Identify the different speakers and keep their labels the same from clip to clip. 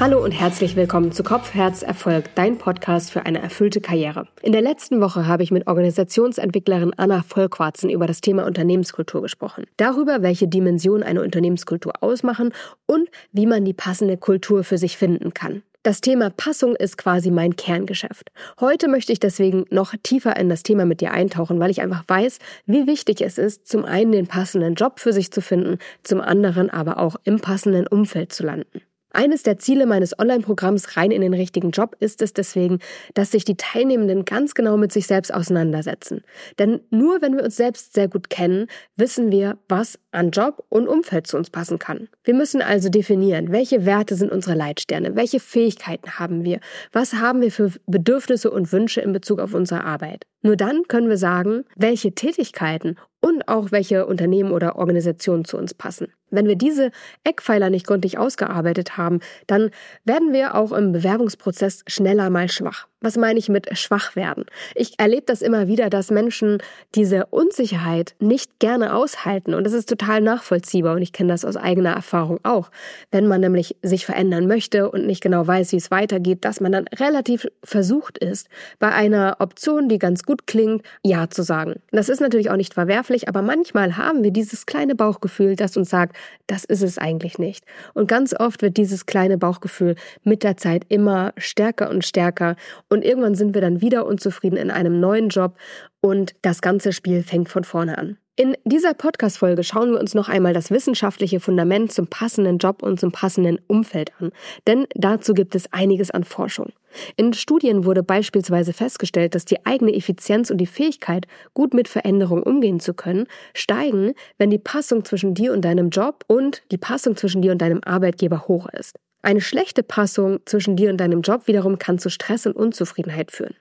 Speaker 1: Hallo und herzlich willkommen zu Kopf, Herz, Erfolg, dein Podcast für eine erfüllte Karriere. In der letzten Woche habe ich mit Organisationsentwicklerin Anna Vollquarzen über das Thema Unternehmenskultur gesprochen. Darüber, welche Dimensionen eine Unternehmenskultur ausmachen und wie man die passende Kultur für sich finden kann. Das Thema Passung ist quasi mein Kerngeschäft. Heute möchte ich deswegen noch tiefer in das Thema mit dir eintauchen, weil ich einfach weiß, wie wichtig es ist, zum einen den passenden Job für sich zu finden, zum anderen aber auch im passenden Umfeld zu landen. Eines der Ziele meines Online-Programms rein in den richtigen Job ist es deswegen, dass sich die Teilnehmenden ganz genau mit sich selbst auseinandersetzen. Denn nur wenn wir uns selbst sehr gut kennen, wissen wir, was an Job und Umfeld zu uns passen kann. Wir müssen also definieren, welche Werte sind unsere Leitsterne, welche Fähigkeiten haben wir, was haben wir für Bedürfnisse und Wünsche in Bezug auf unsere Arbeit. Nur dann können wir sagen, welche Tätigkeiten und auch welche Unternehmen oder Organisationen zu uns passen. Wenn wir diese Eckpfeiler nicht gründlich ausgearbeitet haben, dann werden wir auch im Bewerbungsprozess schneller mal schwach. Was meine ich mit schwach werden? Ich erlebe das immer wieder, dass Menschen diese Unsicherheit nicht gerne aushalten und das ist total nachvollziehbar und ich kenne das aus eigener Erfahrung auch. Wenn man nämlich sich verändern möchte und nicht genau weiß, wie es weitergeht, dass man dann relativ versucht ist, bei einer Option, die ganz gut klingt, Ja zu sagen. Das ist natürlich auch nicht verwerflich, aber manchmal haben wir dieses kleine Bauchgefühl, das uns sagt, das ist es eigentlich nicht. Und ganz oft wird dieses kleine Bauchgefühl mit der Zeit immer stärker und stärker und irgendwann sind wir dann wieder unzufrieden in einem neuen Job und das ganze Spiel fängt von vorne an. In dieser Podcast-Folge schauen wir uns noch einmal das wissenschaftliche Fundament zum passenden Job und zum passenden Umfeld an. Denn dazu gibt es einiges an Forschung. In Studien wurde beispielsweise festgestellt, dass die eigene Effizienz und die Fähigkeit, gut mit Veränderungen umgehen zu können, steigen, wenn die Passung zwischen dir und deinem Job und die Passung zwischen dir und deinem Arbeitgeber hoch ist. Eine schlechte Passung zwischen dir und deinem Job wiederum kann zu Stress und Unzufriedenheit führen.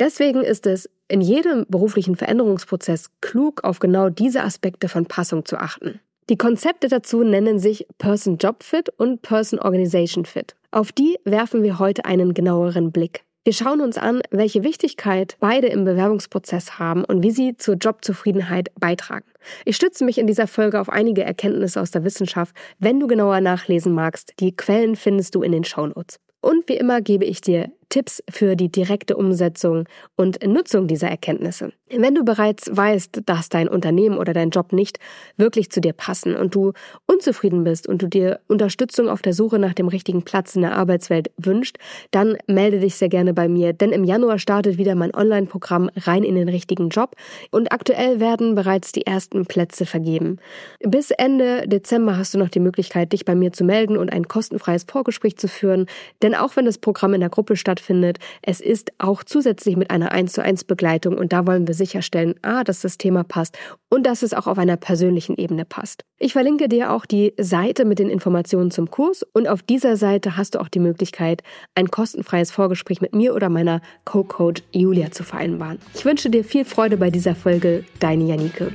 Speaker 1: Deswegen ist es in jedem beruflichen Veränderungsprozess klug, auf genau diese Aspekte von Passung zu achten. Die Konzepte dazu nennen sich Person Job Fit und Person Organization Fit. Auf die werfen wir heute einen genaueren Blick. Wir schauen uns an, welche Wichtigkeit beide im Bewerbungsprozess haben und wie sie zur Jobzufriedenheit beitragen. Ich stütze mich in dieser Folge auf einige Erkenntnisse aus der Wissenschaft. Wenn du genauer nachlesen magst, die Quellen findest du in den Shownotes. Und wie immer gebe ich dir Tipps für die direkte Umsetzung und Nutzung dieser Erkenntnisse. Wenn du bereits weißt, dass dein Unternehmen oder dein Job nicht wirklich zu dir passen und du unzufrieden bist und du dir Unterstützung auf der Suche nach dem richtigen Platz in der Arbeitswelt wünscht, dann melde dich sehr gerne bei mir, denn im Januar startet wieder mein Online-Programm rein in den richtigen Job und aktuell werden bereits die ersten Plätze vergeben. Bis Ende Dezember hast du noch die Möglichkeit, dich bei mir zu melden und ein kostenfreies Vorgespräch zu führen, denn auch wenn das Programm in der Gruppe stattfindet, stattfindet. Es ist auch zusätzlich mit einer 1 zu 1 Begleitung und da wollen wir sicherstellen, a, dass das Thema passt und dass es auch auf einer persönlichen Ebene passt. Ich verlinke dir auch die Seite mit den Informationen zum Kurs und auf dieser Seite hast du auch die Möglichkeit, ein kostenfreies Vorgespräch mit mir oder meiner Co-Coach Julia zu vereinbaren. Ich wünsche dir viel Freude bei dieser Folge, deine Janike.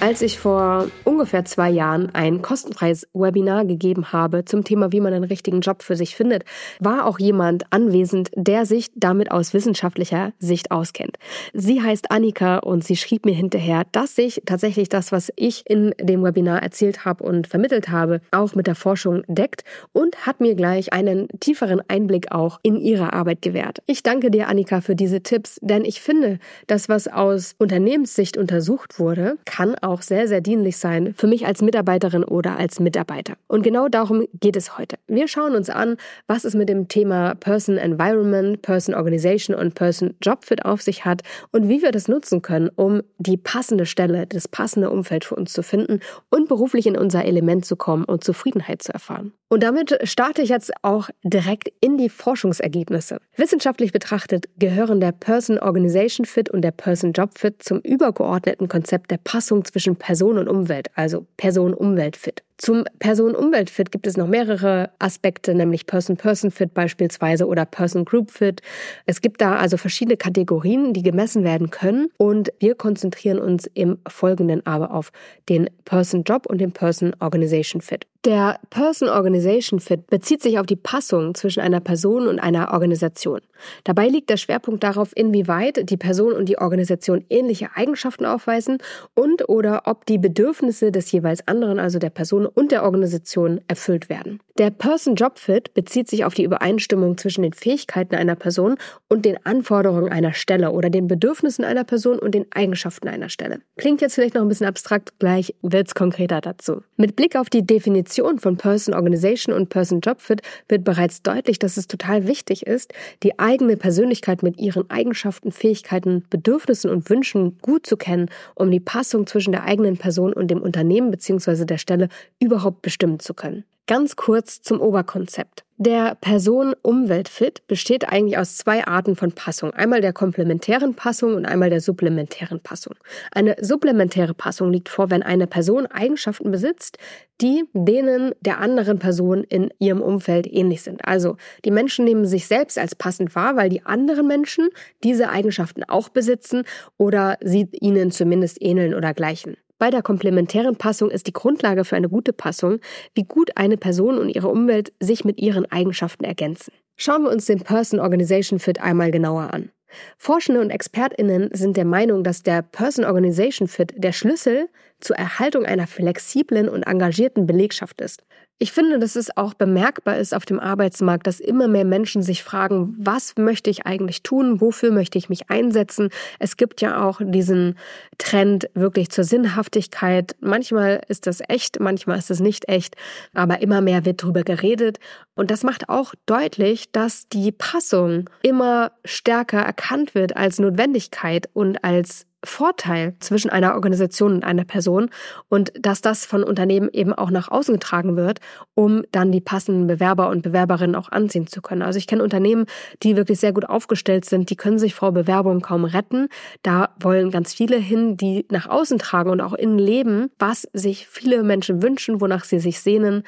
Speaker 1: Als ich vor ungefähr zwei Jahren ein kostenfreies Webinar gegeben habe zum Thema, wie man einen richtigen Job für sich findet, war auch jemand anwesend, der sich damit aus wissenschaftlicher Sicht auskennt. Sie heißt Annika und sie schrieb mir hinterher, dass sich tatsächlich das, was ich in dem Webinar erzählt habe und vermittelt habe, auch mit der Forschung deckt und hat mir gleich einen tieferen Einblick auch in ihre Arbeit gewährt. Ich danke dir, Annika, für diese Tipps, denn ich finde, das, was aus Unternehmenssicht untersucht wurde, kann sehr, sehr dienlich sein für mich als Mitarbeiterin oder als Mitarbeiter. Und genau darum geht es heute. Wir schauen uns an, was es mit dem Thema Person Environment, Person Organization und Person Job Fit auf sich hat und wie wir das nutzen können, um die passende Stelle, das passende Umfeld für uns zu finden und beruflich in unser Element zu kommen und Zufriedenheit zu erfahren. Und damit starte ich jetzt auch direkt in die Forschungsergebnisse. Wissenschaftlich betrachtet gehören der Person Organization Fit und der Person Job Fit zum übergeordneten Konzept der Passung zwischen Person und Umwelt, also Person-Umwelt-Fit. Zum Person-Umwelt-Fit gibt es noch mehrere Aspekte, nämlich Person-Person-Fit beispielsweise oder Person-Group-Fit. Es gibt da also verschiedene Kategorien, die gemessen werden können und wir konzentrieren uns im Folgenden aber auf den Person-Job und den Person-Organization-Fit. Der Person-Organization Fit bezieht sich auf die Passung zwischen einer Person und einer Organisation. Dabei liegt der Schwerpunkt darauf, inwieweit die Person und die Organisation ähnliche Eigenschaften aufweisen und oder ob die Bedürfnisse des jeweils anderen, also der Person und der Organisation, erfüllt werden. Der Person-Job-Fit bezieht sich auf die Übereinstimmung zwischen den Fähigkeiten einer Person und den Anforderungen einer Stelle oder den Bedürfnissen einer Person und den Eigenschaften einer Stelle. Klingt jetzt vielleicht noch ein bisschen abstrakt, gleich wird's konkreter dazu. Mit Blick auf die Definition von Person Organization und Person Job Fit wird bereits deutlich, dass es total wichtig ist, die eigene Persönlichkeit mit ihren Eigenschaften, Fähigkeiten, Bedürfnissen und Wünschen gut zu kennen, um die Passung zwischen der eigenen Person und dem Unternehmen bzw. der Stelle überhaupt bestimmen zu können. Ganz kurz zum Oberkonzept. Der Person-Umwelt-Fit besteht eigentlich aus zwei Arten von Passung. Einmal der komplementären Passung und einmal der supplementären Passung. Eine supplementäre Passung liegt vor, wenn eine Person Eigenschaften besitzt, die denen der anderen Person in ihrem Umfeld ähnlich sind. Also die Menschen nehmen sich selbst als passend wahr, weil die anderen Menschen diese Eigenschaften auch besitzen oder sie ihnen zumindest ähneln oder gleichen. Bei der komplementären Passung ist die Grundlage für eine gute Passung, wie gut eine Person und ihre Umwelt sich mit ihren Eigenschaften ergänzen. Schauen wir uns den Person Organization Fit einmal genauer an. Forschende und ExpertInnen sind der Meinung, dass der Person Organization Fit der Schlüssel zur Erhaltung einer flexiblen und engagierten Belegschaft ist. Ich finde, dass es auch bemerkbar ist auf dem Arbeitsmarkt, dass immer mehr Menschen sich fragen, was möchte ich eigentlich tun, wofür möchte ich mich einsetzen. Es gibt ja auch diesen Trend wirklich zur Sinnhaftigkeit. Manchmal ist das echt, manchmal ist es nicht echt, aber immer mehr wird darüber geredet. Und das macht auch deutlich, dass die Passung immer stärker erkannt wird als Notwendigkeit und als Vorteil zwischen einer Organisation und einer Person und dass das von Unternehmen eben auch nach außen getragen wird, um dann die passenden Bewerber und Bewerberinnen auch anziehen zu können. Also ich kenne Unternehmen, die wirklich sehr gut aufgestellt sind, die können sich vor Bewerbungen kaum retten. Da wollen ganz viele hin, die nach außen tragen und auch innen leben, was sich viele Menschen wünschen, wonach sie sich sehnen.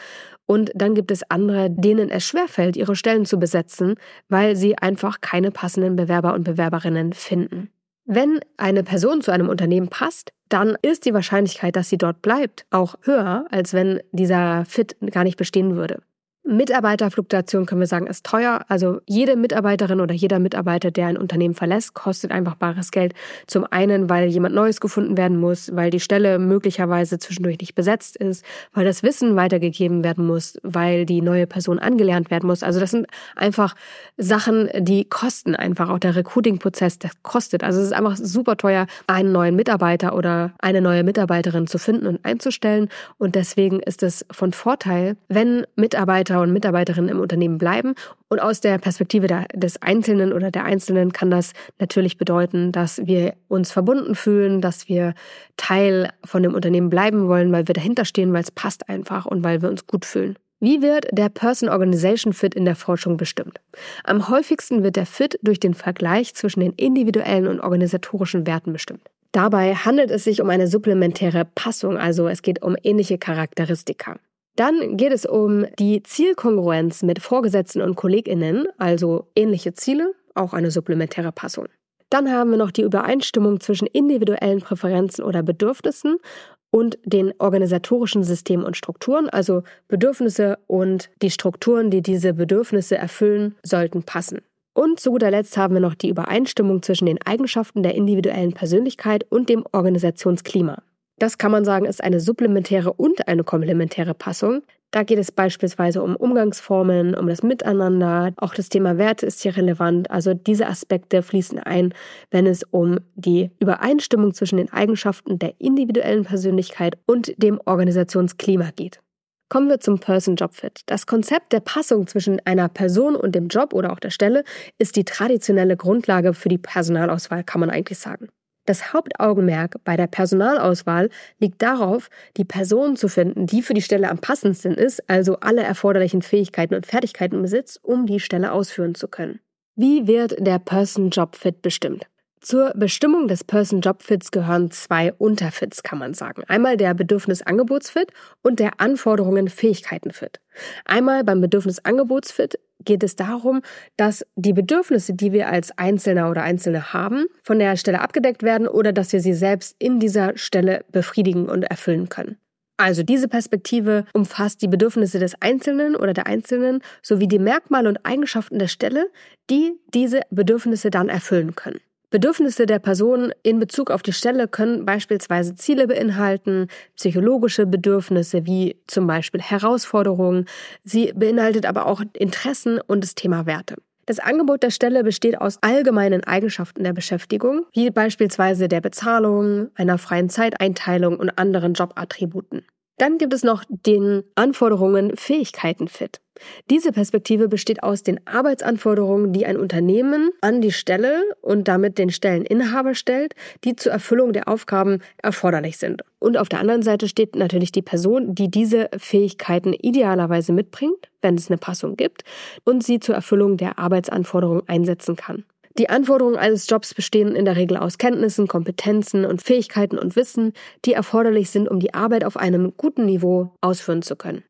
Speaker 1: Und dann gibt es andere, denen es schwerfällt, ihre Stellen zu besetzen, weil sie einfach keine passenden Bewerber und Bewerberinnen finden. Wenn eine Person zu einem Unternehmen passt, dann ist die Wahrscheinlichkeit, dass sie dort bleibt, auch höher, als wenn dieser Fit gar nicht bestehen würde. Mitarbeiterfluktuation können wir sagen, ist teuer. Also jede Mitarbeiterin oder jeder Mitarbeiter, der ein Unternehmen verlässt, kostet einfach bares Geld. Zum einen, weil jemand Neues gefunden werden muss, weil die Stelle möglicherweise zwischendurch nicht besetzt ist, weil das Wissen weitergegeben werden muss, weil die neue Person angelernt werden muss. Also das sind einfach Sachen, die kosten einfach. Auch der Recruiting-Prozess, das kostet. Also es ist einfach super teuer, einen neuen Mitarbeiter oder eine neue Mitarbeiterin zu finden und einzustellen. Und deswegen ist es von Vorteil, wenn Mitarbeiter Mitarbeiter und Mitarbeiterinnen im Unternehmen bleiben. Und aus der Perspektive des Einzelnen oder der Einzelnen kann das natürlich bedeuten, dass wir uns verbunden fühlen, dass wir Teil von dem Unternehmen bleiben wollen, weil wir dahinter stehen, weil es passt einfach und weil wir uns gut fühlen. Wie wird der Person-Organization Fit in der Forschung bestimmt? Am häufigsten wird der Fit durch den Vergleich zwischen den individuellen und organisatorischen Werten bestimmt. Dabei handelt es sich um eine supplementäre Passung, also es geht um ähnliche Charakteristika. Dann geht es um die Zielkongruenz mit Vorgesetzten und KollegInnen, also ähnliche Ziele, auch eine supplementäre Passung. Dann haben wir noch die Übereinstimmung zwischen individuellen Präferenzen oder Bedürfnissen und den organisatorischen Systemen und Strukturen, also Bedürfnisse und die Strukturen, die diese Bedürfnisse erfüllen, sollten passen. Und zu guter Letzt haben wir noch die Übereinstimmung zwischen den Eigenschaften der individuellen Persönlichkeit und dem Organisationsklima. Das kann man sagen, ist eine supplementäre und eine komplementäre Passung. Da geht es beispielsweise um Umgangsformen, um das Miteinander. Auch das Thema Werte ist hier relevant. Also diese Aspekte fließen ein, wenn es um die Übereinstimmung zwischen den Eigenschaften der individuellen Persönlichkeit und dem Organisationsklima geht. Kommen wir zum Person Job Fit. Das Konzept der Passung zwischen einer Person und dem Job oder auch der Stelle ist die traditionelle Grundlage für die Personalauswahl, kann man eigentlich sagen. Das Hauptaugenmerk bei der Personalauswahl liegt darauf, die Person zu finden, die für die Stelle am passendsten ist, also alle erforderlichen Fähigkeiten und Fertigkeiten besitzt, um die Stelle ausführen zu können. Wie wird der Person Job Fit bestimmt? Zur Bestimmung des Person-Job-Fits gehören zwei Unterfits, kann man sagen. Einmal der Bedürfnis-Angebots-Fit und der Anforderungen-Fähigkeiten-Fit. Einmal beim Bedürfnis-Angebots-Fit geht es darum, dass die Bedürfnisse, die wir als Einzelner oder Einzelne haben, von der Stelle abgedeckt werden oder dass wir sie selbst in dieser Stelle befriedigen und erfüllen können. Also diese Perspektive umfasst die Bedürfnisse des Einzelnen oder der Einzelnen sowie die Merkmale und Eigenschaften der Stelle, die diese Bedürfnisse dann erfüllen können. Bedürfnisse der Person in Bezug auf die Stelle können beispielsweise Ziele beinhalten, psychologische Bedürfnisse wie zum Beispiel Herausforderungen. Sie beinhaltet aber auch Interessen und das Thema Werte. Das Angebot der Stelle besteht aus allgemeinen Eigenschaften der Beschäftigung, wie beispielsweise der Bezahlung, einer freien Zeiteinteilung und anderen Jobattributen. Dann gibt es noch den Anforderungen Fähigkeiten fit. Diese Perspektive besteht aus den Arbeitsanforderungen, die ein Unternehmen an die Stelle und damit den Stelleninhaber stellt, die zur Erfüllung der Aufgaben erforderlich sind. Und auf der anderen Seite steht natürlich die Person, die diese Fähigkeiten idealerweise mitbringt, wenn es eine Passung gibt, und sie zur Erfüllung der Arbeitsanforderungen einsetzen kann. Die Anforderungen eines Jobs bestehen in der Regel aus Kenntnissen, Kompetenzen und Fähigkeiten und Wissen, die erforderlich sind, um die Arbeit auf einem guten Niveau ausführen zu können.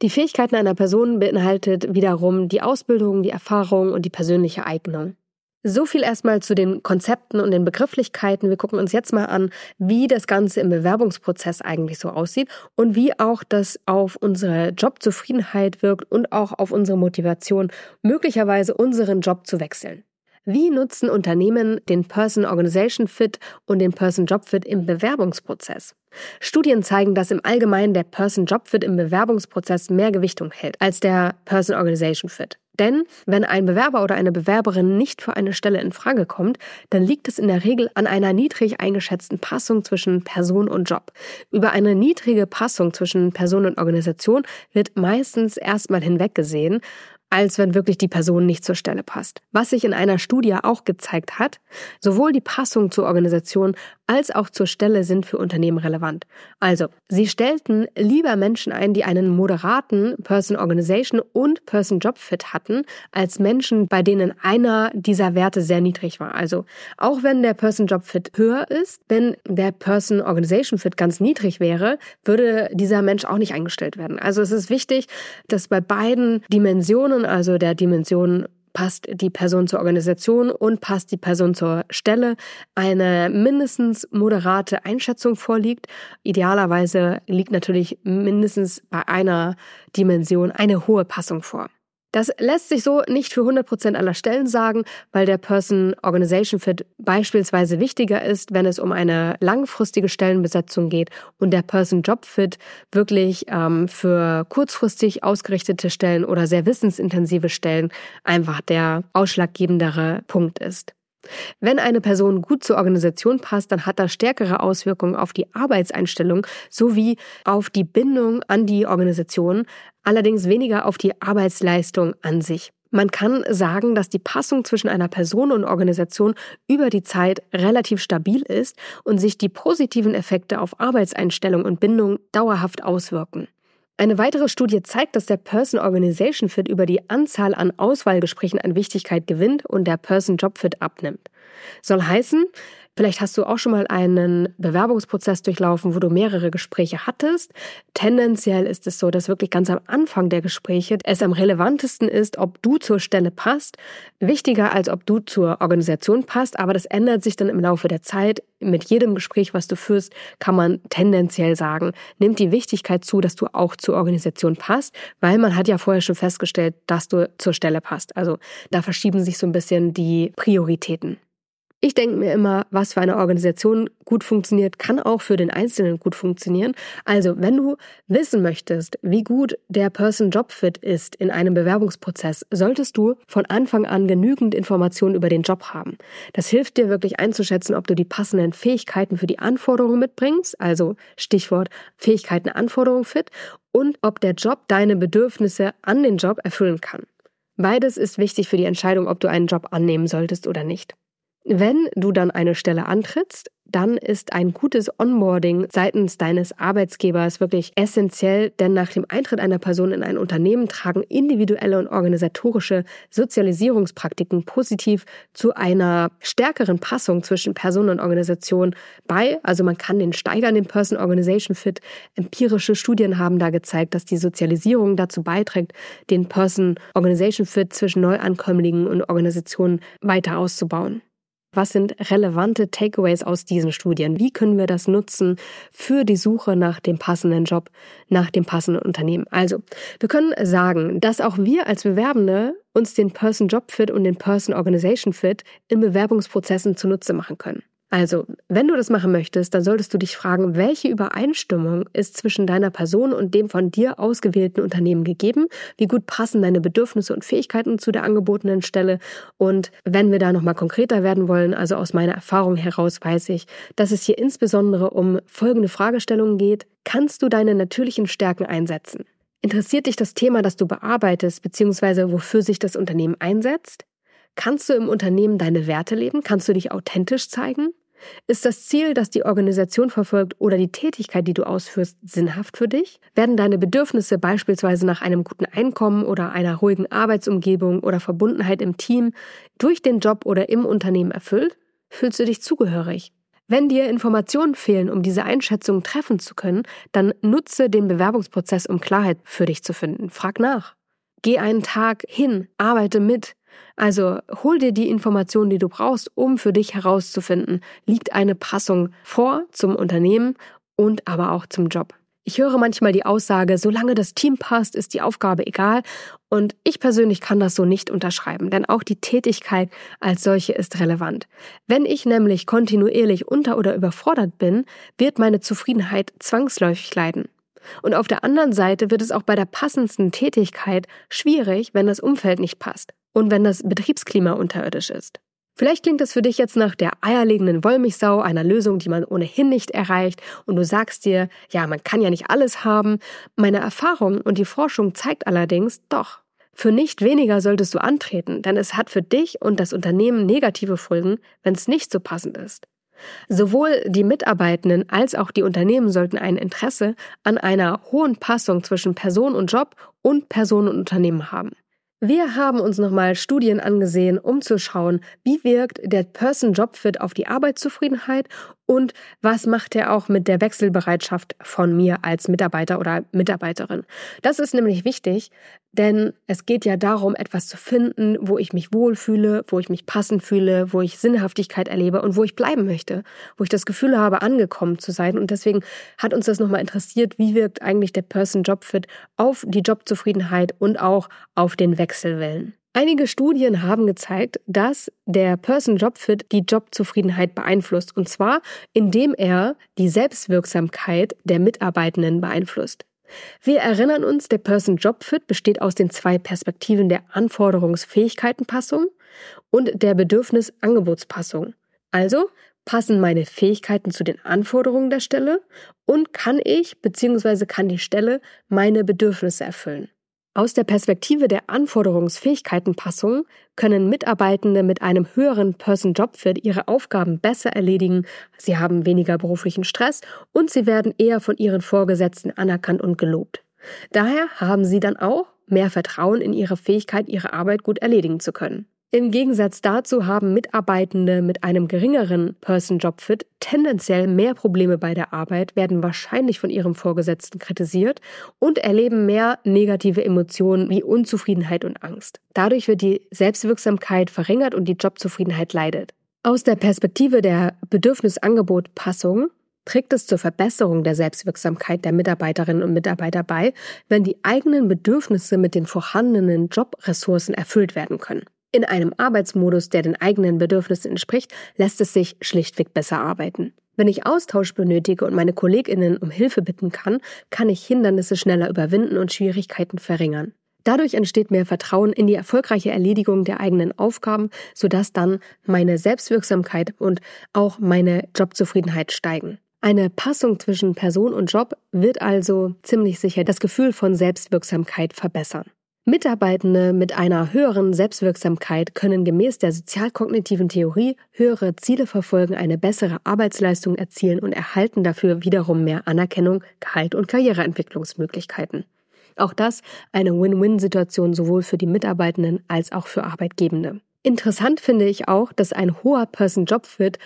Speaker 1: Die Fähigkeiten einer Person beinhaltet wiederum die Ausbildung, die Erfahrung und die persönliche Eignung. So viel erstmal zu den Konzepten und den Begrifflichkeiten. Wir gucken uns jetzt mal an, wie das Ganze im Bewerbungsprozess eigentlich so aussieht und wie auch das auf unsere Jobzufriedenheit wirkt und auch auf unsere Motivation, möglicherweise unseren Job zu wechseln. Wie nutzen Unternehmen den Person-Organization Fit und den Person-Job Fit im Bewerbungsprozess? Studien zeigen, dass im Allgemeinen der Person-Job Fit im Bewerbungsprozess mehr Gewichtung hält als der Person-Organization Fit. Denn wenn ein Bewerber oder eine Bewerberin nicht für eine Stelle in Frage kommt, dann liegt es in der Regel an einer niedrig eingeschätzten Passung zwischen Person und Job. Über eine niedrige Passung zwischen Person und Organisation wird meistens erstmal hinweggesehen als wenn wirklich die Person nicht zur Stelle passt. Was sich in einer Studie auch gezeigt hat, sowohl die Passung zur Organisation als auch zur Stelle sind für Unternehmen relevant. Also, sie stellten lieber Menschen ein, die einen moderaten Person-Organization und Person-Job-Fit hatten, als Menschen, bei denen einer dieser Werte sehr niedrig war. Also, auch wenn der Person-Job-Fit höher ist, wenn der Person-Organization-Fit ganz niedrig wäre, würde dieser Mensch auch nicht eingestellt werden. Also, es ist wichtig, dass bei beiden Dimensionen, also der Dimension passt die Person zur Organisation und passt die Person zur Stelle, eine mindestens moderate Einschätzung vorliegt. Idealerweise liegt natürlich mindestens bei einer Dimension eine hohe Passung vor. Das lässt sich so nicht für 100% aller Stellen sagen, weil der Person-Organization Fit beispielsweise wichtiger ist, wenn es um eine langfristige Stellenbesetzung geht und der Person-Job Fit wirklich ähm, für kurzfristig ausgerichtete Stellen oder sehr wissensintensive Stellen einfach der ausschlaggebendere Punkt ist. Wenn eine Person gut zur Organisation passt, dann hat das stärkere Auswirkungen auf die Arbeitseinstellung sowie auf die Bindung an die Organisation, allerdings weniger auf die Arbeitsleistung an sich. Man kann sagen, dass die Passung zwischen einer Person und Organisation über die Zeit relativ stabil ist und sich die positiven Effekte auf Arbeitseinstellung und Bindung dauerhaft auswirken. Eine weitere Studie zeigt, dass der Person Organization Fit über die Anzahl an Auswahlgesprächen an Wichtigkeit gewinnt und der Person Job Fit abnimmt. Soll heißen, Vielleicht hast du auch schon mal einen Bewerbungsprozess durchlaufen, wo du mehrere Gespräche hattest. Tendenziell ist es so, dass wirklich ganz am Anfang der Gespräche es am relevantesten ist, ob du zur Stelle passt, wichtiger als ob du zur Organisation passt, aber das ändert sich dann im Laufe der Zeit. Mit jedem Gespräch, was du führst, kann man tendenziell sagen, nimmt die Wichtigkeit zu, dass du auch zur Organisation passt, weil man hat ja vorher schon festgestellt, dass du zur Stelle passt. Also da verschieben sich so ein bisschen die Prioritäten. Ich denke mir immer, was für eine Organisation gut funktioniert, kann auch für den Einzelnen gut funktionieren. Also, wenn du wissen möchtest, wie gut der Person-Job-Fit ist in einem Bewerbungsprozess, solltest du von Anfang an genügend Informationen über den Job haben. Das hilft dir wirklich einzuschätzen, ob du die passenden Fähigkeiten für die Anforderungen mitbringst, also Stichwort Fähigkeiten, Anforderungen fit, und ob der Job deine Bedürfnisse an den Job erfüllen kann. Beides ist wichtig für die Entscheidung, ob du einen Job annehmen solltest oder nicht. Wenn du dann eine Stelle antrittst, dann ist ein gutes Onboarding seitens deines Arbeitsgebers wirklich essentiell, denn nach dem Eintritt einer Person in ein Unternehmen tragen individuelle und organisatorische Sozialisierungspraktiken positiv zu einer stärkeren Passung zwischen Person und Organisation bei. Also man kann den steigern, den Person-Organization Fit. Empirische Studien haben da gezeigt, dass die Sozialisierung dazu beiträgt, den Person-Organization Fit zwischen Neuankömmlingen und Organisationen weiter auszubauen. Was sind relevante Takeaways aus diesen Studien? Wie können wir das nutzen für die Suche nach dem passenden Job, nach dem passenden Unternehmen? Also, wir können sagen, dass auch wir als Bewerbende uns den Person Job Fit und den Person Organization Fit in Bewerbungsprozessen zunutze machen können. Also, wenn du das machen möchtest, dann solltest du dich fragen, welche Übereinstimmung ist zwischen deiner Person und dem von dir ausgewählten Unternehmen gegeben? Wie gut passen deine Bedürfnisse und Fähigkeiten zu der angebotenen Stelle? Und wenn wir da nochmal konkreter werden wollen, also aus meiner Erfahrung heraus weiß ich, dass es hier insbesondere um folgende Fragestellungen geht. Kannst du deine natürlichen Stärken einsetzen? Interessiert dich das Thema, das du bearbeitest, beziehungsweise wofür sich das Unternehmen einsetzt? Kannst du im Unternehmen deine Werte leben? Kannst du dich authentisch zeigen? Ist das Ziel, das die Organisation verfolgt oder die Tätigkeit, die du ausführst, sinnhaft für dich? Werden deine Bedürfnisse beispielsweise nach einem guten Einkommen oder einer ruhigen Arbeitsumgebung oder Verbundenheit im Team durch den Job oder im Unternehmen erfüllt? Fühlst du dich zugehörig? Wenn dir Informationen fehlen, um diese Einschätzung treffen zu können, dann nutze den Bewerbungsprozess, um Klarheit für dich zu finden. Frag nach. Geh einen Tag hin, arbeite mit, also hol dir die Informationen, die du brauchst, um für dich herauszufinden, liegt eine Passung vor zum Unternehmen und aber auch zum Job. Ich höre manchmal die Aussage, solange das Team passt, ist die Aufgabe egal. Und ich persönlich kann das so nicht unterschreiben, denn auch die Tätigkeit als solche ist relevant. Wenn ich nämlich kontinuierlich unter- oder überfordert bin, wird meine Zufriedenheit zwangsläufig leiden. Und auf der anderen Seite wird es auch bei der passendsten Tätigkeit schwierig, wenn das Umfeld nicht passt und wenn das Betriebsklima unterirdisch ist. Vielleicht klingt das für dich jetzt nach der eierlegenden Wollmilchsau, einer Lösung, die man ohnehin nicht erreicht, und du sagst dir, ja, man kann ja nicht alles haben. Meine Erfahrung und die Forschung zeigt allerdings, doch. Für nicht weniger solltest du antreten, denn es hat für dich und das Unternehmen negative Folgen, wenn es nicht so passend ist. Sowohl die Mitarbeitenden als auch die Unternehmen sollten ein Interesse an einer hohen Passung zwischen Person und Job und Person und Unternehmen haben. Wir haben uns nochmal Studien angesehen, um zu schauen, wie wirkt der Person-Job-Fit auf die Arbeitszufriedenheit und was macht er auch mit der Wechselbereitschaft von mir als Mitarbeiter oder Mitarbeiterin. Das ist nämlich wichtig, denn es geht ja darum, etwas zu finden, wo ich mich wohlfühle, wo ich mich passend fühle, wo ich Sinnhaftigkeit erlebe und wo ich bleiben möchte, wo ich das Gefühl habe, angekommen zu sein. Und deswegen hat uns das nochmal interessiert, wie wirkt eigentlich der Person-Job-Fit auf die Jobzufriedenheit und auch auf den Wechselwillen. Einige Studien haben gezeigt, dass der Person Job Fit die Jobzufriedenheit beeinflusst, und zwar indem er die Selbstwirksamkeit der Mitarbeitenden beeinflusst. Wir erinnern uns, der Person Job Fit besteht aus den zwei Perspektiven der Anforderungsfähigkeitenpassung und der Bedürfnis-Angebotspassung. Also passen meine Fähigkeiten zu den Anforderungen der Stelle und kann ich bzw. kann die Stelle meine Bedürfnisse erfüllen. Aus der Perspektive der Anforderungsfähigkeitenpassung können Mitarbeitende mit einem höheren Person-Job-Fit ihre Aufgaben besser erledigen, sie haben weniger beruflichen Stress und sie werden eher von ihren Vorgesetzten anerkannt und gelobt. Daher haben sie dann auch mehr Vertrauen in ihre Fähigkeit, ihre Arbeit gut erledigen zu können. Im Gegensatz dazu haben Mitarbeitende mit einem geringeren Person-Job-Fit tendenziell mehr Probleme bei der Arbeit, werden wahrscheinlich von ihrem Vorgesetzten kritisiert und erleben mehr negative Emotionen wie Unzufriedenheit und Angst. Dadurch wird die Selbstwirksamkeit verringert und die Jobzufriedenheit leidet. Aus der Perspektive der Bedürfnisangebot-Passung trägt es zur Verbesserung der Selbstwirksamkeit der Mitarbeiterinnen und Mitarbeiter bei, wenn die eigenen Bedürfnisse mit den vorhandenen Jobressourcen erfüllt werden können. In einem Arbeitsmodus, der den eigenen Bedürfnissen entspricht, lässt es sich schlichtweg besser arbeiten. Wenn ich Austausch benötige und meine Kolleginnen um Hilfe bitten kann, kann ich Hindernisse schneller überwinden und Schwierigkeiten verringern. Dadurch entsteht mehr Vertrauen in die erfolgreiche Erledigung der eigenen Aufgaben, sodass dann meine Selbstwirksamkeit und auch meine Jobzufriedenheit steigen. Eine Passung zwischen Person und Job wird also ziemlich sicher das Gefühl von Selbstwirksamkeit verbessern. Mitarbeitende mit einer höheren Selbstwirksamkeit können gemäß der sozialkognitiven Theorie höhere Ziele verfolgen, eine bessere Arbeitsleistung erzielen und erhalten dafür wiederum mehr Anerkennung, Gehalt und Karriereentwicklungsmöglichkeiten. Auch das eine Win-Win-Situation sowohl für die Mitarbeitenden als auch für Arbeitgebende. Interessant finde ich auch, dass ein hoher Person-Job-Fit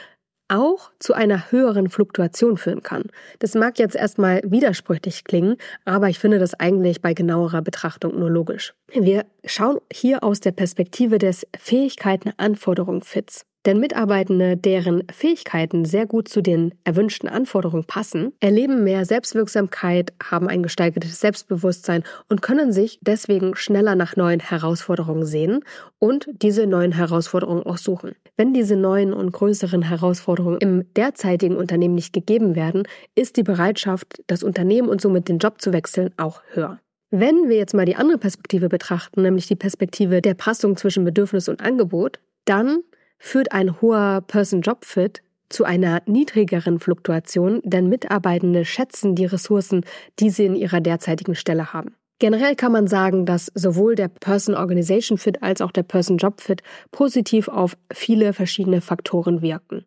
Speaker 1: auch zu einer höheren Fluktuation führen kann. Das mag jetzt erstmal widersprüchlich klingen, aber ich finde das eigentlich bei genauerer Betrachtung nur logisch. Wir schauen hier aus der Perspektive des Fähigkeiten-Anforderungen-Fits. Denn Mitarbeitende, deren Fähigkeiten sehr gut zu den erwünschten Anforderungen passen, erleben mehr Selbstwirksamkeit, haben ein gesteigertes Selbstbewusstsein und können sich deswegen schneller nach neuen Herausforderungen sehen und diese neuen Herausforderungen auch suchen. Wenn diese neuen und größeren Herausforderungen im derzeitigen Unternehmen nicht gegeben werden, ist die Bereitschaft, das Unternehmen und somit den Job zu wechseln, auch höher. Wenn wir jetzt mal die andere Perspektive betrachten, nämlich die Perspektive der Passung zwischen Bedürfnis und Angebot, dann führt ein hoher Person-Job-Fit zu einer niedrigeren Fluktuation, denn Mitarbeitende schätzen die Ressourcen, die sie in ihrer derzeitigen Stelle haben. Generell kann man sagen, dass sowohl der Person-Organization Fit als auch der Person-Job Fit positiv auf viele verschiedene Faktoren wirken.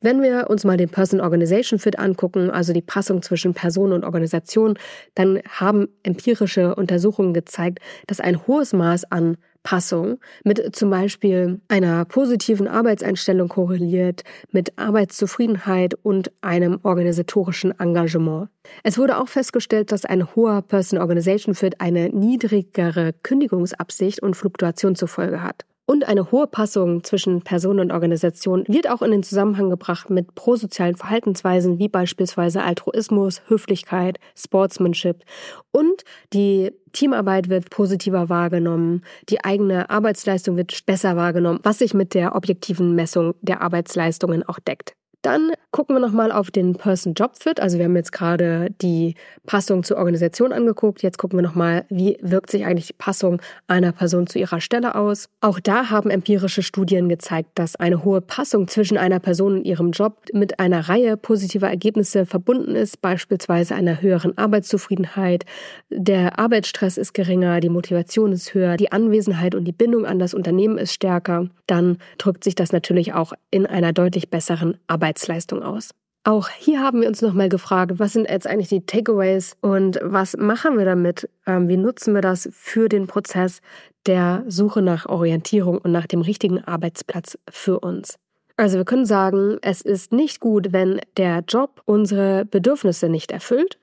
Speaker 1: Wenn wir uns mal den Person-Organization Fit angucken, also die Passung zwischen Person und Organisation, dann haben empirische Untersuchungen gezeigt, dass ein hohes Maß an Passung mit zum Beispiel einer positiven Arbeitseinstellung korreliert, mit Arbeitszufriedenheit und einem organisatorischen Engagement. Es wurde auch festgestellt, dass ein hoher Person-Organization Fit eine niedrigere Kündigungsabsicht und Fluktuation zur Folge hat. Und eine hohe Passung zwischen Person und Organisation wird auch in den Zusammenhang gebracht mit prosozialen Verhaltensweisen wie beispielsweise Altruismus, Höflichkeit, Sportsmanship und die Teamarbeit wird positiver wahrgenommen, die eigene Arbeitsleistung wird besser wahrgenommen, was sich mit der objektiven Messung der Arbeitsleistungen auch deckt. Dann gucken wir nochmal auf den Person-Job-Fit. Also wir haben jetzt gerade die Passung zur Organisation angeguckt. Jetzt gucken wir nochmal, wie wirkt sich eigentlich die Passung einer Person zu ihrer Stelle aus. Auch da haben empirische Studien gezeigt, dass eine hohe Passung zwischen einer Person und ihrem Job mit einer Reihe positiver Ergebnisse verbunden ist, beispielsweise einer höheren Arbeitszufriedenheit. Der Arbeitsstress ist geringer, die Motivation ist höher, die Anwesenheit und die Bindung an das Unternehmen ist stärker. Dann drückt sich das natürlich auch in einer deutlich besseren Arbeit Arbeitsleistung aus. Auch hier haben wir uns nochmal gefragt, was sind jetzt eigentlich die Takeaways und was machen wir damit? Ähm, wie nutzen wir das für den Prozess der Suche nach Orientierung und nach dem richtigen Arbeitsplatz für uns? Also wir können sagen, es ist nicht gut, wenn der Job unsere Bedürfnisse nicht erfüllt.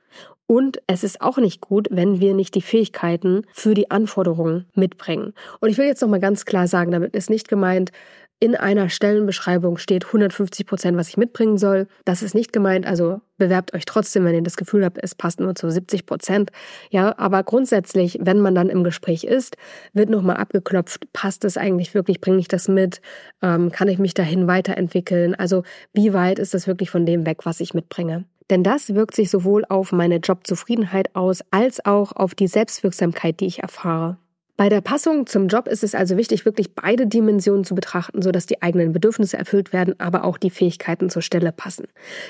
Speaker 1: Und es ist auch nicht gut, wenn wir nicht die Fähigkeiten für die Anforderungen mitbringen. Und ich will jetzt nochmal ganz klar sagen, damit ist nicht gemeint, in einer Stellenbeschreibung steht 150 Prozent, was ich mitbringen soll. Das ist nicht gemeint. Also bewerbt euch trotzdem, wenn ihr das Gefühl habt, es passt nur zu 70 Prozent. Ja, aber grundsätzlich, wenn man dann im Gespräch ist, wird nochmal abgeklopft, passt es eigentlich wirklich, bringe ich das mit, ähm, kann ich mich dahin weiterentwickeln? Also wie weit ist das wirklich von dem weg, was ich mitbringe? Denn das wirkt sich sowohl auf meine Jobzufriedenheit aus, als auch auf die Selbstwirksamkeit, die ich erfahre. Bei der Passung zum Job ist es also wichtig, wirklich beide Dimensionen zu betrachten, sodass die eigenen Bedürfnisse erfüllt werden, aber auch die Fähigkeiten zur Stelle passen.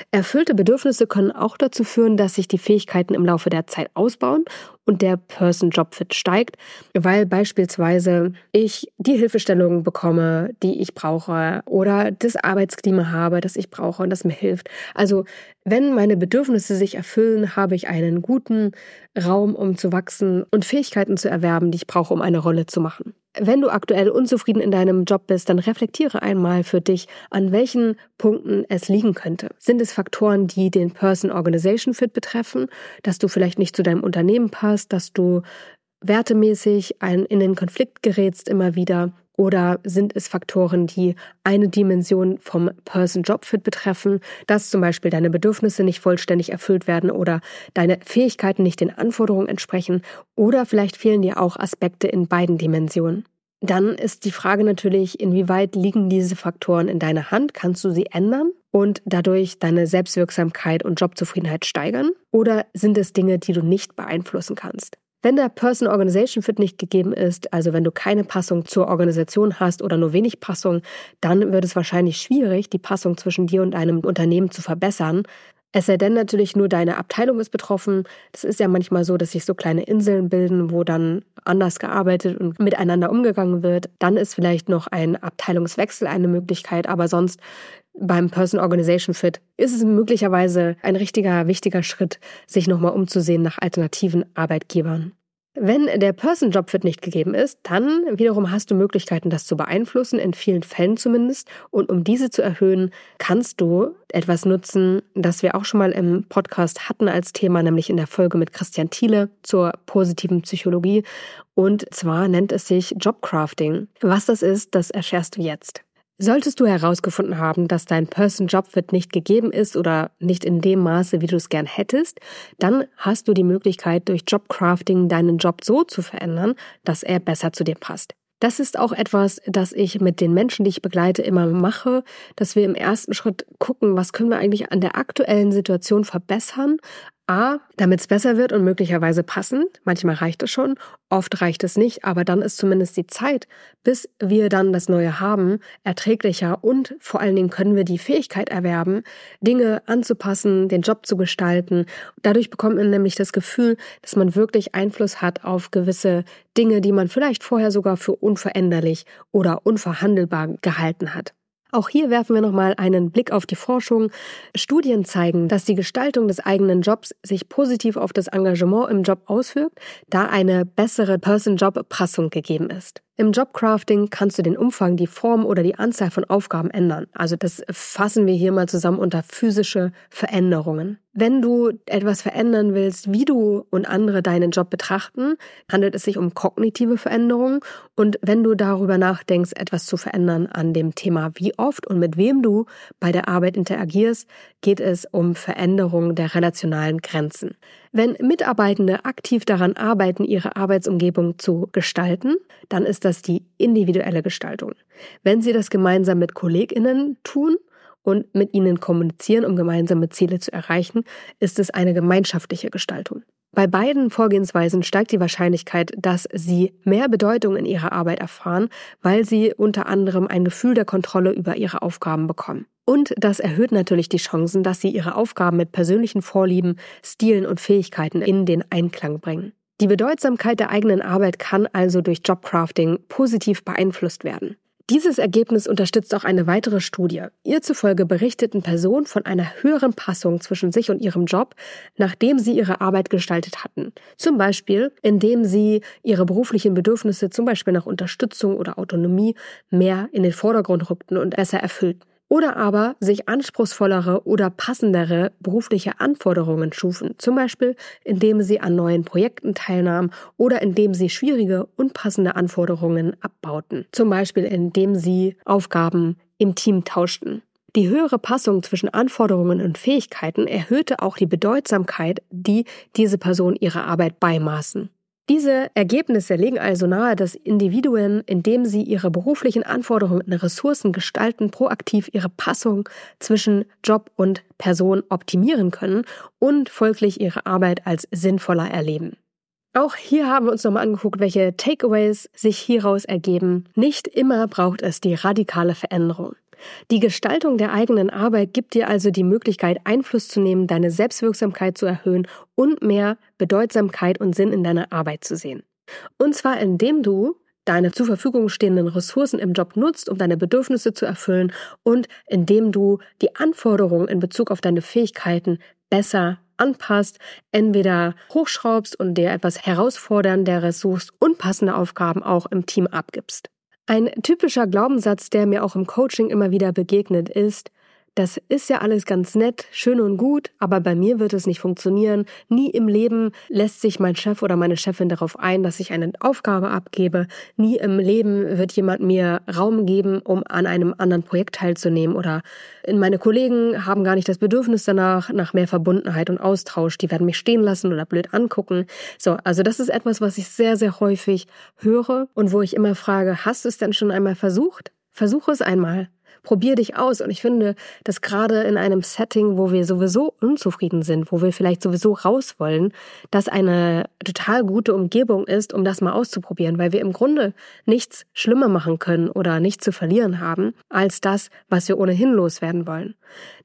Speaker 1: Erfüllte Bedürfnisse können auch dazu führen, dass sich die Fähigkeiten im Laufe der Zeit ausbauen und der Person-Job-Fit steigt, weil beispielsweise ich die Hilfestellungen bekomme, die ich brauche oder das Arbeitsklima habe, das ich brauche und das mir hilft. Also wenn meine Bedürfnisse sich erfüllen, habe ich einen guten Raum, um zu wachsen und Fähigkeiten zu erwerben, die ich brauche, um eine Rolle zu machen. Wenn du aktuell unzufrieden in deinem Job bist, dann reflektiere einmal für dich, an welchen Punkten es liegen könnte. Sind es Faktoren, die den Person-Organization Fit betreffen, dass du vielleicht nicht zu deinem Unternehmen passt, dass du wertemäßig in den Konflikt gerätst immer wieder? Oder sind es Faktoren, die eine Dimension vom Person-Job-Fit betreffen, dass zum Beispiel deine Bedürfnisse nicht vollständig erfüllt werden oder deine Fähigkeiten nicht den Anforderungen entsprechen? Oder vielleicht fehlen dir auch Aspekte in beiden Dimensionen? Dann ist die Frage natürlich, inwieweit liegen diese Faktoren in deiner Hand? Kannst du sie ändern und dadurch deine Selbstwirksamkeit und Jobzufriedenheit steigern? Oder sind es Dinge, die du nicht beeinflussen kannst? Wenn der Person-Organization Fit nicht gegeben ist, also wenn du keine Passung zur Organisation hast oder nur wenig Passung, dann wird es wahrscheinlich schwierig, die Passung zwischen dir und einem Unternehmen zu verbessern. Es sei denn natürlich nur deine Abteilung ist betroffen. Das ist ja manchmal so, dass sich so kleine Inseln bilden, wo dann anders gearbeitet und miteinander umgegangen wird. Dann ist vielleicht noch ein Abteilungswechsel eine Möglichkeit, aber sonst beim Person Organization Fit ist es möglicherweise ein richtiger, wichtiger Schritt, sich nochmal umzusehen nach alternativen Arbeitgebern. Wenn der Person-Job Fit nicht gegeben ist, dann wiederum hast du Möglichkeiten, das zu beeinflussen, in vielen Fällen zumindest. Und um diese zu erhöhen, kannst du etwas nutzen, das wir auch schon mal im Podcast hatten als Thema, nämlich in der Folge mit Christian Thiele zur positiven Psychologie. Und zwar nennt es sich Jobcrafting. Was das ist, das erfährst du jetzt. Solltest du herausgefunden haben, dass dein Person-Job-Fit nicht gegeben ist oder nicht in dem Maße, wie du es gern hättest, dann hast du die Möglichkeit, durch Jobcrafting deinen Job so zu verändern, dass er besser zu dir passt. Das ist auch etwas, das ich mit den Menschen, die ich begleite, immer mache, dass wir im ersten Schritt gucken, was können wir eigentlich an der aktuellen Situation verbessern, A, damit es besser wird und möglicherweise passend. Manchmal reicht es schon, oft reicht es nicht, aber dann ist zumindest die Zeit, bis wir dann das Neue haben, erträglicher und vor allen Dingen können wir die Fähigkeit erwerben, Dinge anzupassen, den Job zu gestalten. Dadurch bekommt man nämlich das Gefühl, dass man wirklich Einfluss hat auf gewisse Dinge, die man vielleicht vorher sogar für unveränderlich oder unverhandelbar gehalten hat. Auch hier werfen wir nochmal einen Blick auf die Forschung. Studien zeigen, dass die Gestaltung des eigenen Jobs sich positiv auf das Engagement im Job auswirkt, da eine bessere Person-Job-Prassung gegeben ist. Im Jobcrafting kannst du den Umfang, die Form oder die Anzahl von Aufgaben ändern. Also das fassen wir hier mal zusammen unter physische Veränderungen. Wenn du etwas verändern willst, wie du und andere deinen Job betrachten, handelt es sich um kognitive Veränderungen. Und wenn du darüber nachdenkst, etwas zu verändern an dem Thema, wie oft und mit wem du bei der Arbeit interagierst, geht es um Veränderung der relationalen Grenzen. Wenn Mitarbeitende aktiv daran arbeiten, ihre Arbeitsumgebung zu gestalten, dann ist das die individuelle Gestaltung. Wenn sie das gemeinsam mit Kolleginnen tun und mit ihnen kommunizieren, um gemeinsame Ziele zu erreichen, ist es eine gemeinschaftliche Gestaltung. Bei beiden Vorgehensweisen steigt die Wahrscheinlichkeit, dass sie mehr Bedeutung in ihrer Arbeit erfahren, weil sie unter anderem ein Gefühl der Kontrolle über ihre Aufgaben bekommen. Und das erhöht natürlich die Chancen, dass sie ihre Aufgaben mit persönlichen Vorlieben, Stilen und Fähigkeiten in den Einklang bringen. Die Bedeutsamkeit der eigenen Arbeit kann also durch Jobcrafting positiv beeinflusst werden. Dieses Ergebnis unterstützt auch eine weitere Studie. Ihr zufolge berichteten Personen von einer höheren Passung zwischen sich und ihrem Job, nachdem sie ihre Arbeit gestaltet hatten. Zum Beispiel, indem sie ihre beruflichen Bedürfnisse, zum Beispiel nach Unterstützung oder Autonomie, mehr in den Vordergrund rückten und besser erfüllten oder aber sich anspruchsvollere oder passendere berufliche Anforderungen schufen, zum Beispiel indem sie an neuen Projekten teilnahmen oder indem sie schwierige, unpassende Anforderungen abbauten, zum Beispiel indem sie Aufgaben im Team tauschten. Die höhere Passung zwischen Anforderungen und Fähigkeiten erhöhte auch die Bedeutsamkeit, die diese Person ihrer Arbeit beimaßen. Diese Ergebnisse legen also nahe, dass Individuen, indem sie ihre beruflichen Anforderungen und Ressourcen gestalten, proaktiv ihre Passung zwischen Job und Person optimieren können und folglich ihre Arbeit als sinnvoller erleben. Auch hier haben wir uns nochmal angeguckt, welche Takeaways sich hieraus ergeben. Nicht immer braucht es die radikale Veränderung. Die Gestaltung der eigenen Arbeit gibt dir also die Möglichkeit, Einfluss zu nehmen, deine Selbstwirksamkeit zu erhöhen und mehr Bedeutsamkeit und Sinn in deiner Arbeit zu sehen. Und zwar indem du deine zur Verfügung stehenden Ressourcen im Job nutzt, um deine Bedürfnisse zu erfüllen und indem du die Anforderungen in Bezug auf deine Fähigkeiten besser anpasst, entweder hochschraubst und dir etwas herausfordernderes suchst und passende Aufgaben auch im Team abgibst. Ein typischer Glaubenssatz, der mir auch im Coaching immer wieder begegnet, ist, das ist ja alles ganz nett, schön und gut, aber bei mir wird es nicht funktionieren. Nie im Leben lässt sich mein Chef oder meine Chefin darauf ein, dass ich eine Aufgabe abgebe. Nie im Leben wird jemand mir Raum geben, um an einem anderen Projekt teilzunehmen. Oder meine Kollegen haben gar nicht das Bedürfnis danach, nach mehr Verbundenheit und Austausch. Die werden mich stehen lassen oder blöd angucken. So, also das ist etwas, was ich sehr, sehr häufig höre und wo ich immer frage, hast du es denn schon einmal versucht? Versuche es einmal. Probier dich aus. Und ich finde, dass gerade in einem Setting, wo wir sowieso unzufrieden sind, wo wir vielleicht sowieso raus wollen, das eine total gute Umgebung ist, um das mal auszuprobieren, weil wir im Grunde nichts schlimmer machen können oder nichts zu verlieren haben, als das, was wir ohnehin loswerden wollen.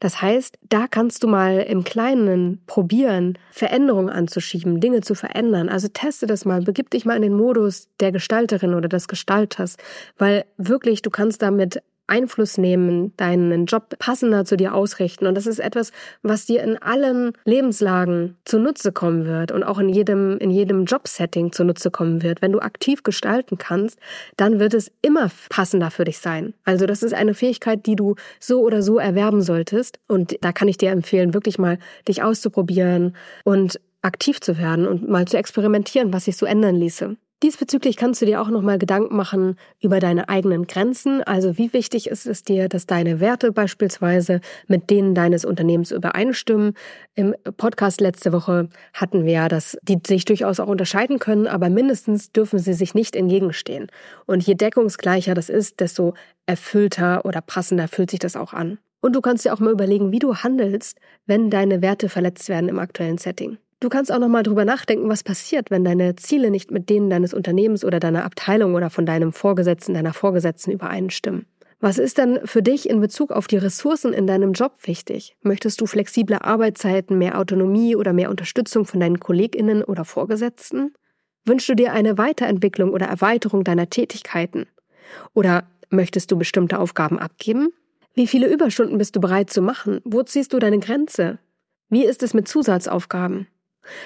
Speaker 1: Das heißt, da kannst du mal im Kleinen probieren, Veränderungen anzuschieben, Dinge zu verändern. Also teste das mal, begib dich mal in den Modus der Gestalterin oder des Gestalters, weil wirklich du kannst damit Einfluss nehmen, deinen Job passender zu dir ausrichten. Und das ist etwas, was dir in allen Lebenslagen zunutze kommen wird und auch in jedem, in jedem Jobsetting zunutze kommen wird. Wenn du aktiv gestalten kannst, dann wird es immer passender für dich sein. Also das ist eine Fähigkeit, die du so oder so erwerben solltest. Und da kann ich dir empfehlen, wirklich mal dich auszuprobieren und aktiv zu werden und mal zu experimentieren, was sich so ändern ließe. Diesbezüglich kannst du dir auch nochmal Gedanken machen über deine eigenen Grenzen. Also wie wichtig ist es dir, dass deine Werte beispielsweise mit denen deines Unternehmens übereinstimmen. Im Podcast letzte Woche hatten wir ja, dass die sich durchaus auch unterscheiden können, aber mindestens dürfen sie sich nicht entgegenstehen. Und je deckungsgleicher das ist, desto erfüllter oder passender fühlt sich das auch an. Und du kannst dir auch mal überlegen, wie du handelst, wenn deine Werte verletzt werden im aktuellen Setting. Du kannst auch nochmal drüber nachdenken, was passiert, wenn deine Ziele nicht mit denen deines Unternehmens oder deiner Abteilung oder von deinem Vorgesetzten, deiner Vorgesetzten übereinstimmen. Was ist denn für dich in Bezug auf die Ressourcen in deinem Job wichtig? Möchtest du flexible Arbeitszeiten, mehr Autonomie oder mehr Unterstützung von deinen Kolleginnen oder Vorgesetzten? Wünschst du dir eine Weiterentwicklung oder Erweiterung deiner Tätigkeiten? Oder möchtest du bestimmte Aufgaben abgeben? Wie viele Überstunden bist du bereit zu machen? Wo ziehst du deine Grenze? Wie ist es mit Zusatzaufgaben?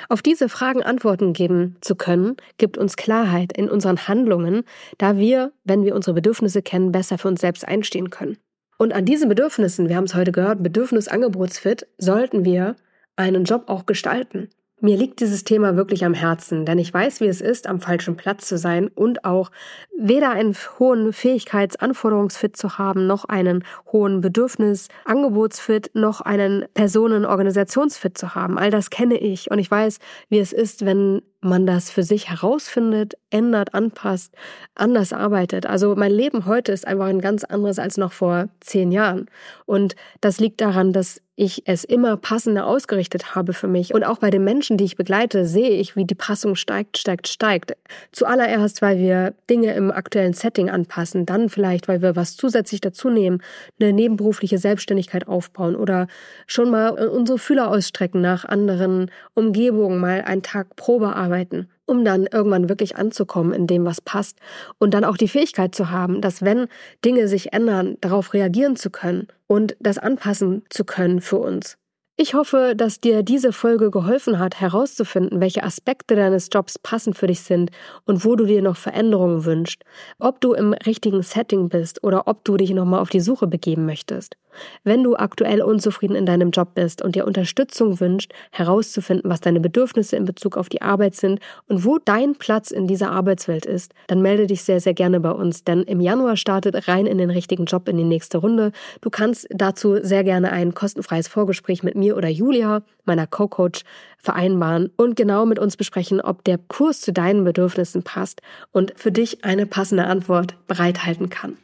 Speaker 1: Auf diese Fragen Antworten geben zu können, gibt uns Klarheit in unseren Handlungen, da wir, wenn wir unsere Bedürfnisse kennen, besser für uns selbst einstehen können. Und an diesen Bedürfnissen, wir haben es heute gehört, Bedürfnisangebotsfit, sollten wir einen Job auch gestalten. Mir liegt dieses Thema wirklich am Herzen, denn ich weiß, wie es ist, am falschen Platz zu sein und auch weder einen hohen Fähigkeitsanforderungsfit zu haben, noch einen hohen Bedürfnisangebotsfit, noch einen Personenorganisationsfit zu haben. All das kenne ich und ich weiß, wie es ist, wenn man das für sich herausfindet, ändert, anpasst, anders arbeitet. Also mein Leben heute ist einfach ein ganz anderes als noch vor zehn Jahren. Und das liegt daran, dass ich es immer passender ausgerichtet habe für mich. Und auch bei den Menschen, die ich begleite, sehe ich, wie die Passung steigt, steigt, steigt. Zuallererst, weil wir Dinge im aktuellen Setting anpassen, dann vielleicht, weil wir was zusätzlich dazu nehmen, eine nebenberufliche Selbstständigkeit aufbauen oder schon mal unsere Fühler ausstrecken nach anderen Umgebungen, mal einen Tag Probearbeit arbeiten, um dann irgendwann wirklich anzukommen in dem, was passt und dann auch die Fähigkeit zu haben, dass wenn Dinge sich ändern, darauf reagieren zu können und das anpassen zu können für uns. Ich hoffe, dass dir diese Folge geholfen hat, herauszufinden, welche Aspekte deines Jobs passend für dich sind und wo du dir noch Veränderungen wünschst, ob du im richtigen Setting bist oder ob du dich nochmal auf die Suche begeben möchtest. Wenn du aktuell unzufrieden in deinem Job bist und dir Unterstützung wünscht, herauszufinden, was deine Bedürfnisse in Bezug auf die Arbeit sind und wo dein Platz in dieser Arbeitswelt ist, dann melde dich sehr, sehr gerne bei uns, denn im Januar startet rein in den richtigen Job in die nächste Runde. Du kannst dazu sehr gerne ein kostenfreies Vorgespräch mit mir oder Julia, meiner Co-Coach, vereinbaren und genau mit uns besprechen, ob der Kurs zu deinen Bedürfnissen passt und für dich eine passende Antwort bereithalten kann.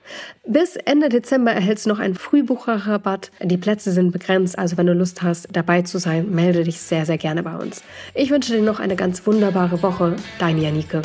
Speaker 1: Bis Ende Dezember erhältst du noch einen Frühbucherrabatt. Die Plätze sind begrenzt, also wenn du Lust hast, dabei zu sein, melde dich sehr, sehr gerne bei uns. Ich wünsche dir noch eine ganz wunderbare Woche. Deine Janike.